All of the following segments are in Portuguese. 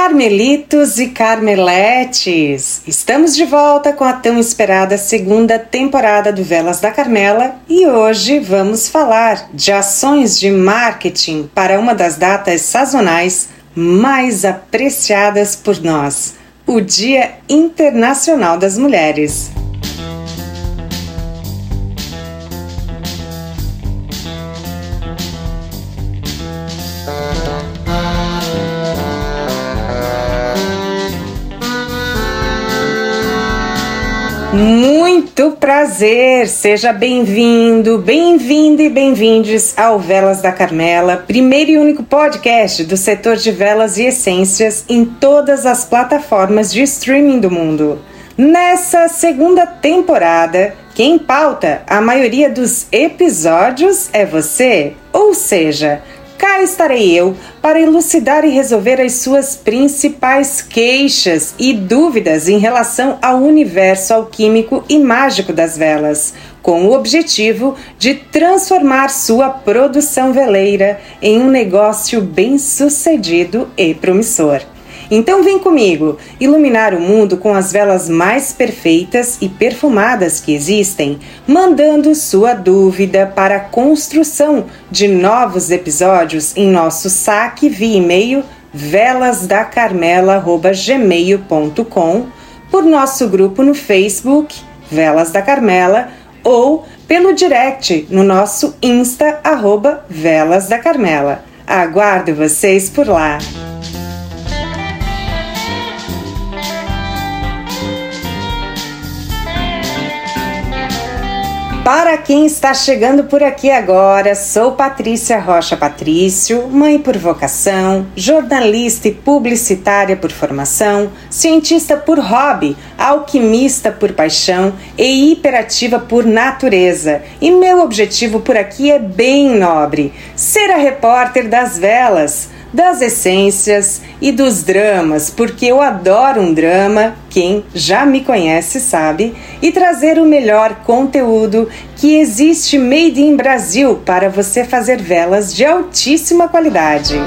Carmelitos e Carmeletes! Estamos de volta com a tão esperada segunda temporada do Velas da Carmela e hoje vamos falar de ações de marketing para uma das datas sazonais mais apreciadas por nós, o Dia Internacional das Mulheres. Muito prazer, seja bem-vindo, bem-vindo e bem-vindes ao Velas da Carmela, primeiro e único podcast do setor de velas e essências em todas as plataformas de streaming do mundo. Nessa segunda temporada, quem pauta a maioria dos episódios é você, ou seja, Cá estarei eu para elucidar e resolver as suas principais queixas e dúvidas em relação ao universo alquímico e mágico das velas, com o objetivo de transformar sua produção veleira em um negócio bem-sucedido e promissor. Então vem comigo iluminar o mundo com as velas mais perfeitas e perfumadas que existem, mandando sua dúvida para a construção de novos episódios em nosso saque via e-mail velasdacarmela@gmail.com, por nosso grupo no Facebook Velas da Carmela ou pelo direct no nosso Insta arroba Velas da Carmela. Aguardo vocês por lá! Para quem está chegando por aqui agora, sou Patrícia Rocha Patrício, mãe por vocação, jornalista e publicitária por formação, cientista por hobby, alquimista por paixão e hiperativa por natureza. E meu objetivo por aqui é bem nobre: ser a repórter das velas das essências e dos dramas, porque eu adoro um drama, quem já me conhece sabe, e trazer o melhor conteúdo que existe made in Brasil para você fazer velas de altíssima qualidade.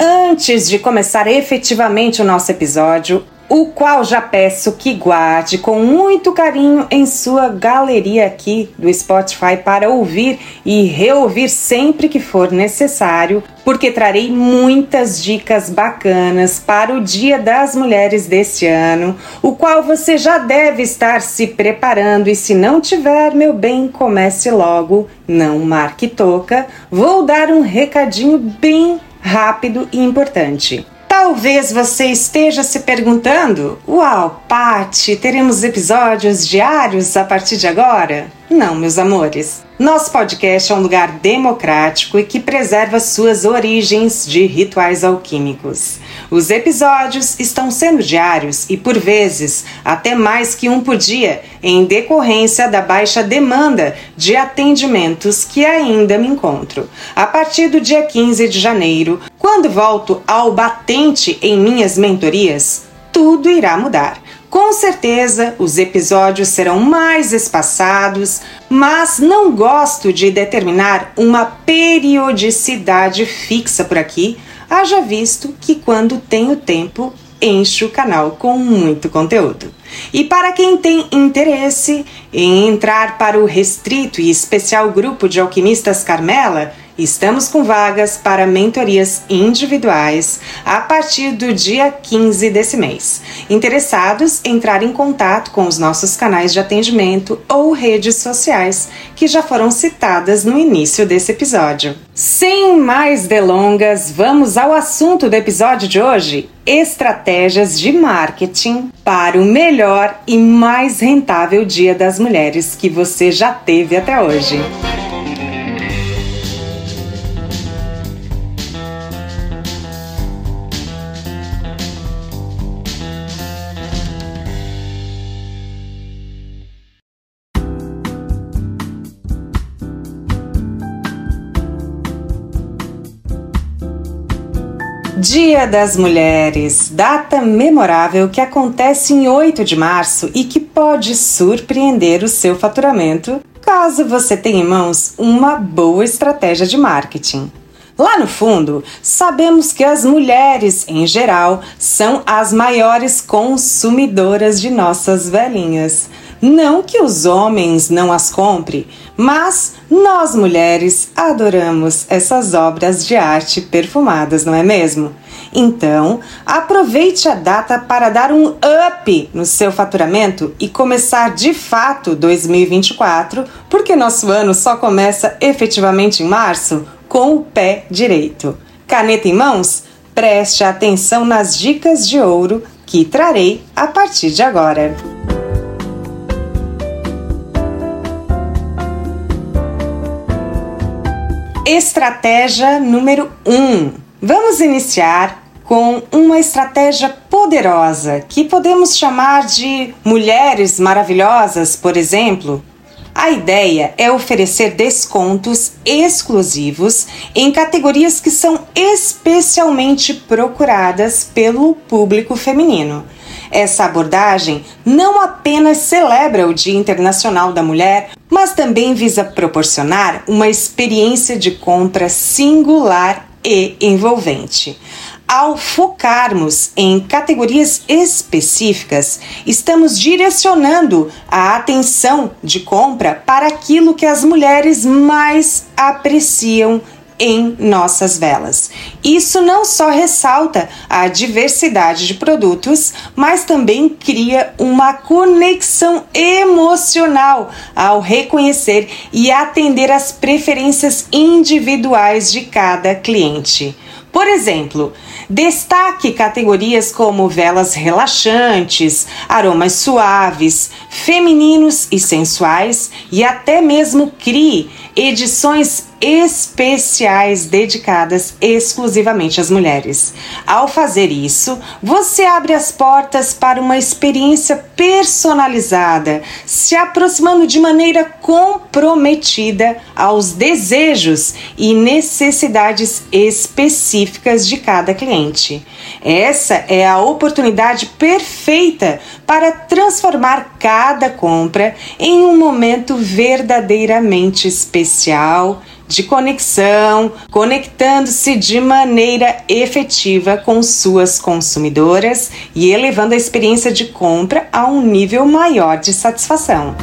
Antes de começar efetivamente o nosso episódio, o qual já peço que guarde com muito carinho em sua galeria aqui do Spotify para ouvir e reouvir sempre que for necessário, porque trarei muitas dicas bacanas para o Dia das Mulheres deste ano, o qual você já deve estar se preparando e se não tiver, meu bem, comece logo, não marque toca. Vou dar um recadinho bem rápido e importante. Talvez você esteja se perguntando: Uau, Pati, teremos episódios diários a partir de agora? Não, meus amores. Nosso podcast é um lugar democrático e que preserva suas origens de rituais alquímicos. Os episódios estão sendo diários e, por vezes, até mais que um por dia, em decorrência da baixa demanda de atendimentos que ainda me encontro. A partir do dia 15 de janeiro, quando volto ao batente em minhas mentorias, tudo irá mudar. Com certeza os episódios serão mais espaçados, mas não gosto de determinar uma periodicidade fixa por aqui, haja visto que quando tenho tempo encho o canal com muito conteúdo. E para quem tem interesse em entrar para o restrito e especial grupo de alquimistas Carmela, Estamos com vagas para mentorias individuais a partir do dia 15 desse mês. Interessados, entrar em contato com os nossos canais de atendimento ou redes sociais que já foram citadas no início desse episódio. Sem mais delongas, vamos ao assunto do episódio de hoje: estratégias de marketing para o melhor e mais rentável Dia das Mulheres que você já teve até hoje. Dia das Mulheres, data memorável que acontece em 8 de março e que pode surpreender o seu faturamento caso você tenha em mãos uma boa estratégia de marketing. Lá no fundo, sabemos que as mulheres, em geral, são as maiores consumidoras de nossas velhinhas. Não que os homens não as comprem, mas nós mulheres adoramos essas obras de arte perfumadas, não é mesmo? Então, aproveite a data para dar um up no seu faturamento e começar de fato 2024, porque nosso ano só começa efetivamente em março com o pé direito. Caneta em mãos? Preste atenção nas dicas de ouro que trarei a partir de agora. Estratégia número 1. Um. Vamos iniciar com uma estratégia poderosa que podemos chamar de mulheres maravilhosas, por exemplo. A ideia é oferecer descontos exclusivos em categorias que são especialmente procuradas pelo público feminino. Essa abordagem não apenas celebra o Dia Internacional da Mulher, mas também visa proporcionar uma experiência de compra singular e envolvente. Ao focarmos em categorias específicas, estamos direcionando a atenção de compra para aquilo que as mulheres mais apreciam em nossas velas. Isso não só ressalta a diversidade de produtos, mas também cria uma conexão emocional ao reconhecer e atender às preferências individuais de cada cliente. Por exemplo, destaque categorias como velas relaxantes, aromas suaves, femininos e sensuais e até mesmo crie edições especiais dedicadas exclusivamente às mulheres. Ao fazer isso, você abre as portas para uma experiência personalizada, se aproximando de maneira comprometida aos desejos e necessidades específicas de cada cliente. Essa é a oportunidade perfeita para transformar cada compra em um momento verdadeiramente especial de conexão, conectando-se de maneira efetiva com suas consumidoras e elevando a experiência de compra a um nível maior de satisfação.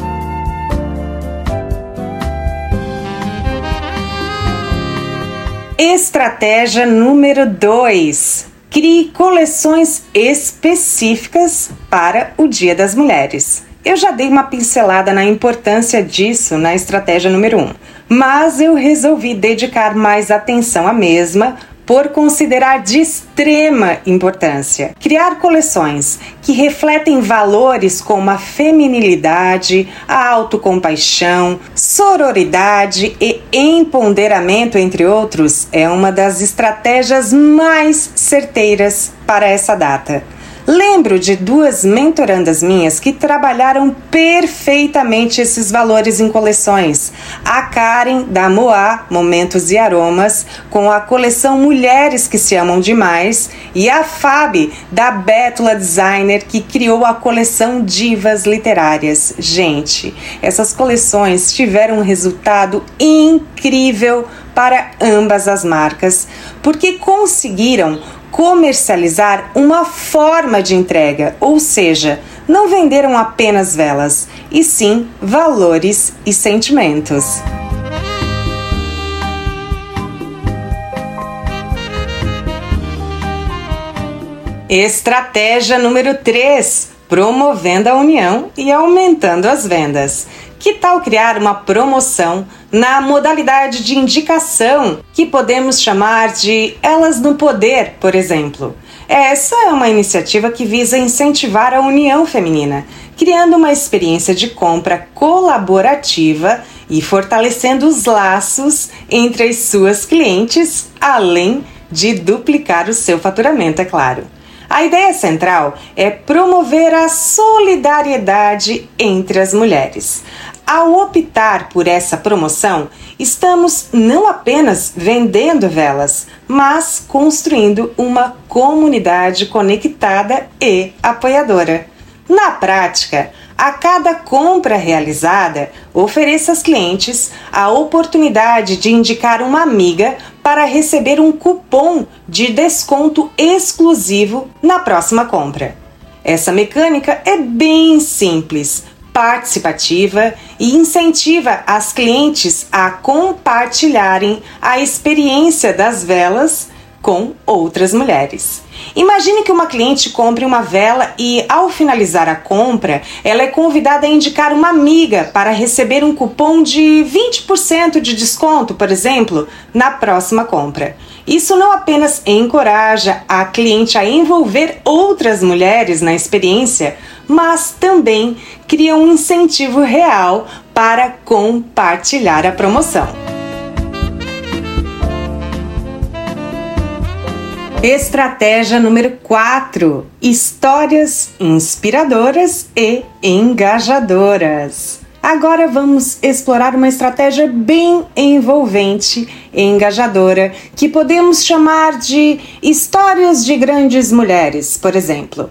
Estratégia número 2: crie coleções específicas para o Dia das Mulheres. Eu já dei uma pincelada na importância disso na estratégia número 1. Um mas eu resolvi dedicar mais atenção à mesma por considerar de extrema importância. Criar coleções que refletem valores como a feminilidade, a autocompaixão, sororidade e empoderamento, entre outros, é uma das estratégias mais certeiras para essa data. Lembro de duas mentorandas minhas que trabalharam perfeitamente esses valores em coleções. A Karen da Moá Momentos e Aromas, com a coleção Mulheres que se amam demais, e a Fab da Bétula Designer, que criou a coleção Divas Literárias. Gente, essas coleções tiveram um resultado incrível para ambas as marcas, porque conseguiram comercializar uma forma de entrega, ou seja, não venderam apenas velas, e sim valores e sentimentos. Estratégia número 3: promovendo a união e aumentando as vendas. Que tal criar uma promoção na modalidade de indicação, que podemos chamar de Elas no Poder, por exemplo? Essa é uma iniciativa que visa incentivar a união feminina, criando uma experiência de compra colaborativa e fortalecendo os laços entre as suas clientes, além de duplicar o seu faturamento, é claro. A ideia central é promover a solidariedade entre as mulheres. Ao optar por essa promoção, estamos não apenas vendendo velas, mas construindo uma comunidade conectada e apoiadora. Na prática, A cada compra realizada, ofereça aos clientes a oportunidade de indicar uma amiga para receber um cupom de desconto exclusivo na próxima compra. Essa mecânica é bem simples, participativa e incentiva as clientes a compartilharem a experiência das velas com outras mulheres. Imagine que uma cliente compre uma vela e, ao finalizar a compra, ela é convidada a indicar uma amiga para receber um cupom de 20% de desconto, por exemplo, na próxima compra. Isso não apenas encoraja a cliente a envolver outras mulheres na experiência, mas também cria um incentivo real para compartilhar a promoção. Estratégia número 4: histórias inspiradoras e engajadoras. Agora vamos explorar uma estratégia bem envolvente e engajadora que podemos chamar de histórias de grandes mulheres, por exemplo.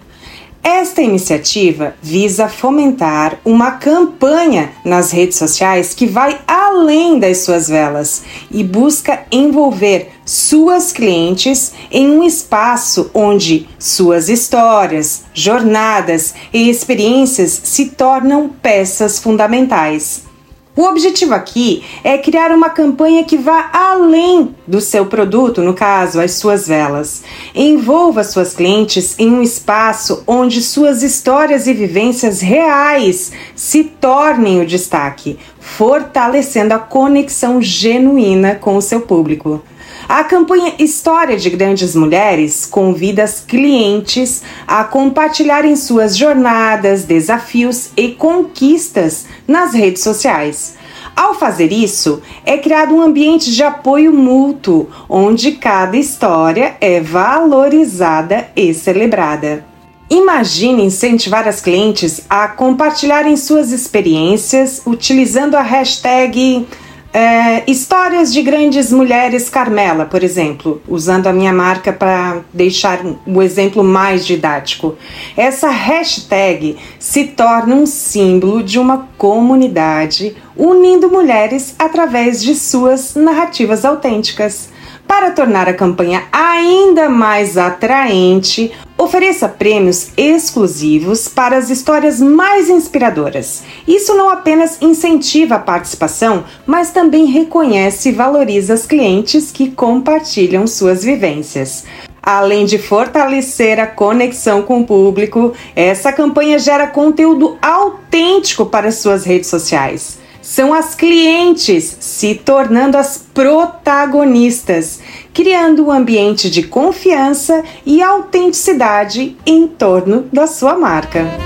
Esta iniciativa visa fomentar uma campanha nas redes sociais que vai além das suas velas e busca envolver suas clientes em um espaço onde suas histórias, jornadas e experiências se tornam peças fundamentais. O objetivo aqui é criar uma campanha que vá além do seu produto, no caso, as suas velas. Envolva suas clientes em um espaço onde suas histórias e vivências reais se tornem o destaque, fortalecendo a conexão genuína com o seu público. A campanha História de Grandes Mulheres convida as clientes a compartilharem suas jornadas, desafios e conquistas nas redes sociais. Ao fazer isso, é criado um ambiente de apoio mútuo, onde cada história é valorizada e celebrada. Imagine incentivar as clientes a compartilharem suas experiências utilizando a hashtag é, histórias de grandes mulheres Carmela, por exemplo, usando a minha marca para deixar o exemplo mais didático. Essa hashtag se torna um símbolo de uma comunidade unindo mulheres através de suas narrativas autênticas. Para tornar a campanha ainda mais atraente, ofereça prêmios exclusivos para as histórias mais inspiradoras. Isso não apenas incentiva a participação, mas também reconhece e valoriza as clientes que compartilham suas vivências. Além de fortalecer a conexão com o público, essa campanha gera conteúdo autêntico para suas redes sociais são as clientes se tornando as protagonistas, criando um ambiente de confiança e autenticidade em torno da sua marca.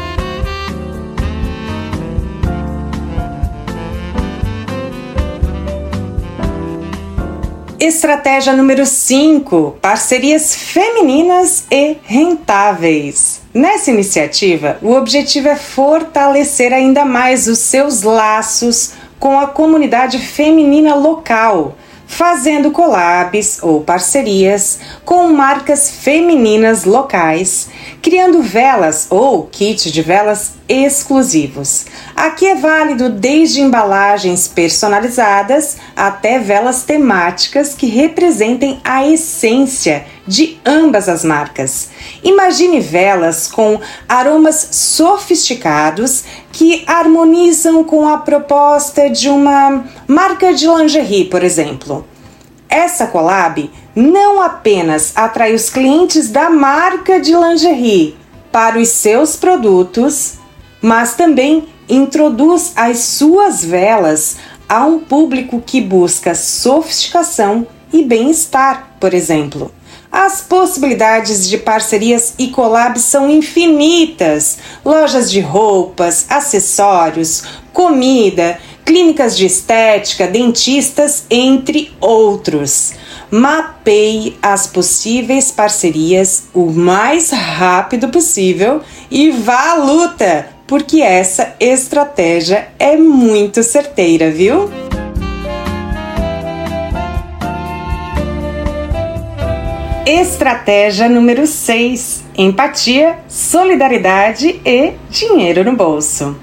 Estratégia número 5: parcerias femininas e rentáveis. Nessa iniciativa, o objetivo é fortalecer ainda mais os seus laços com a comunidade feminina local fazendo collabs ou parcerias com marcas femininas locais, criando velas ou kit de velas exclusivos. Aqui é válido desde embalagens personalizadas até velas temáticas que representem a essência de ambas as marcas. Imagine velas com aromas sofisticados que harmonizam com a proposta de uma marca de lingerie, por exemplo. Essa collab não apenas atrai os clientes da marca de lingerie para os seus produtos, mas também introduz as suas velas a um público que busca sofisticação e bem-estar, por exemplo. As possibilidades de parcerias e collabs são infinitas. Lojas de roupas, acessórios, comida, clínicas de estética, dentistas, entre outros. Mapeie as possíveis parcerias o mais rápido possível e vá à luta, porque essa estratégia é muito certeira, viu? Estratégia número 6: empatia, solidariedade e dinheiro no bolso.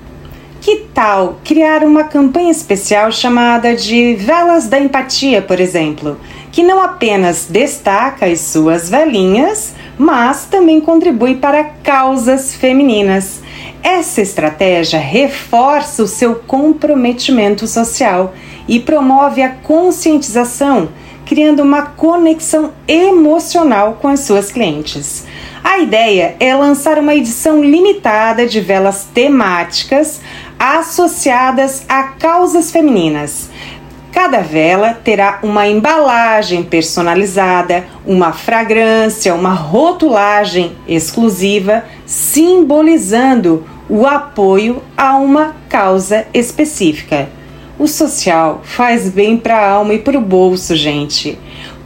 que tal criar uma campanha especial chamada de Velas da Empatia, por exemplo, que não apenas destaca as suas velhinhas, mas também contribui para causas femininas. Essa estratégia reforça o seu comprometimento social e promove a conscientização, criando uma conexão emocional com as suas clientes. A ideia é lançar uma edição limitada de velas temáticas associadas a causas femininas. Cada vela terá uma embalagem personalizada, uma fragrância, uma rotulagem exclusiva, simbolizando o apoio a uma causa específica. O social faz bem para a alma e para o bolso, gente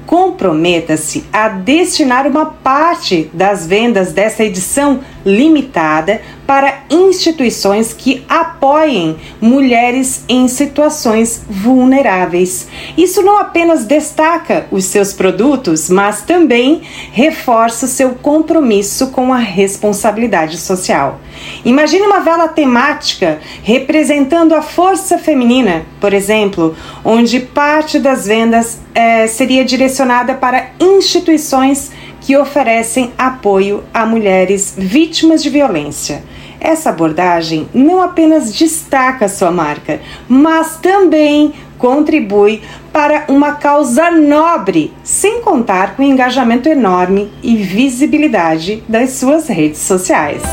comprometa-se a destinar uma parte das vendas dessa edição limitada para instituições que apoiem mulheres em situações vulneráveis. Isso não apenas destaca os seus produtos, mas também reforça o seu compromisso com a responsabilidade social. Imagine uma vela temática representando a força feminina, por exemplo, onde parte das vendas é, seria direcionada para instituições que oferecem apoio a mulheres vítimas de violência. Essa abordagem não apenas destaca sua marca, mas também contribui para uma causa nobre, sem contar com o engajamento enorme e visibilidade das suas redes sociais.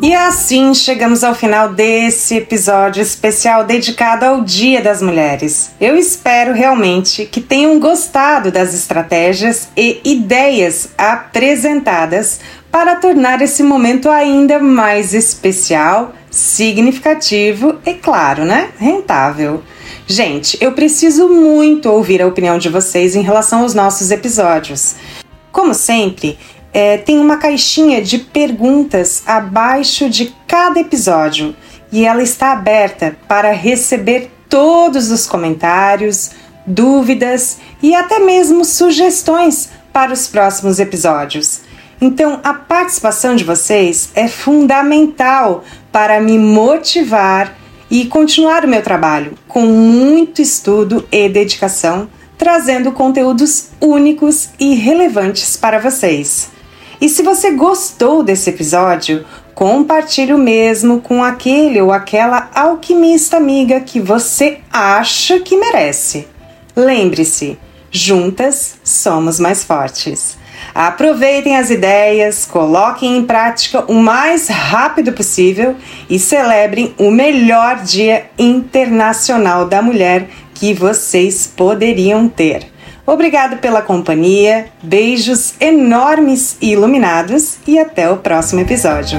E assim chegamos ao final desse episódio especial dedicado ao Dia das Mulheres. Eu espero realmente que tenham gostado das estratégias e ideias apresentadas para tornar esse momento ainda mais especial, significativo e, claro, né, rentável. Gente, eu preciso muito ouvir a opinião de vocês em relação aos nossos episódios. Como sempre, é, tem uma caixinha de perguntas abaixo de cada episódio e ela está aberta para receber todos os comentários, dúvidas e até mesmo sugestões para os próximos episódios. Então, a participação de vocês é fundamental para me motivar e continuar o meu trabalho com muito estudo e dedicação, trazendo conteúdos únicos e relevantes para vocês. E se você gostou desse episódio, compartilhe o mesmo com aquele ou aquela alquimista amiga que você acha que merece. Lembre-se, juntas somos mais fortes. Aproveitem as ideias, coloquem em prática o mais rápido possível e celebrem o melhor Dia Internacional da Mulher que vocês poderiam ter. Obrigado pela companhia, beijos enormes e iluminados e até o próximo episódio.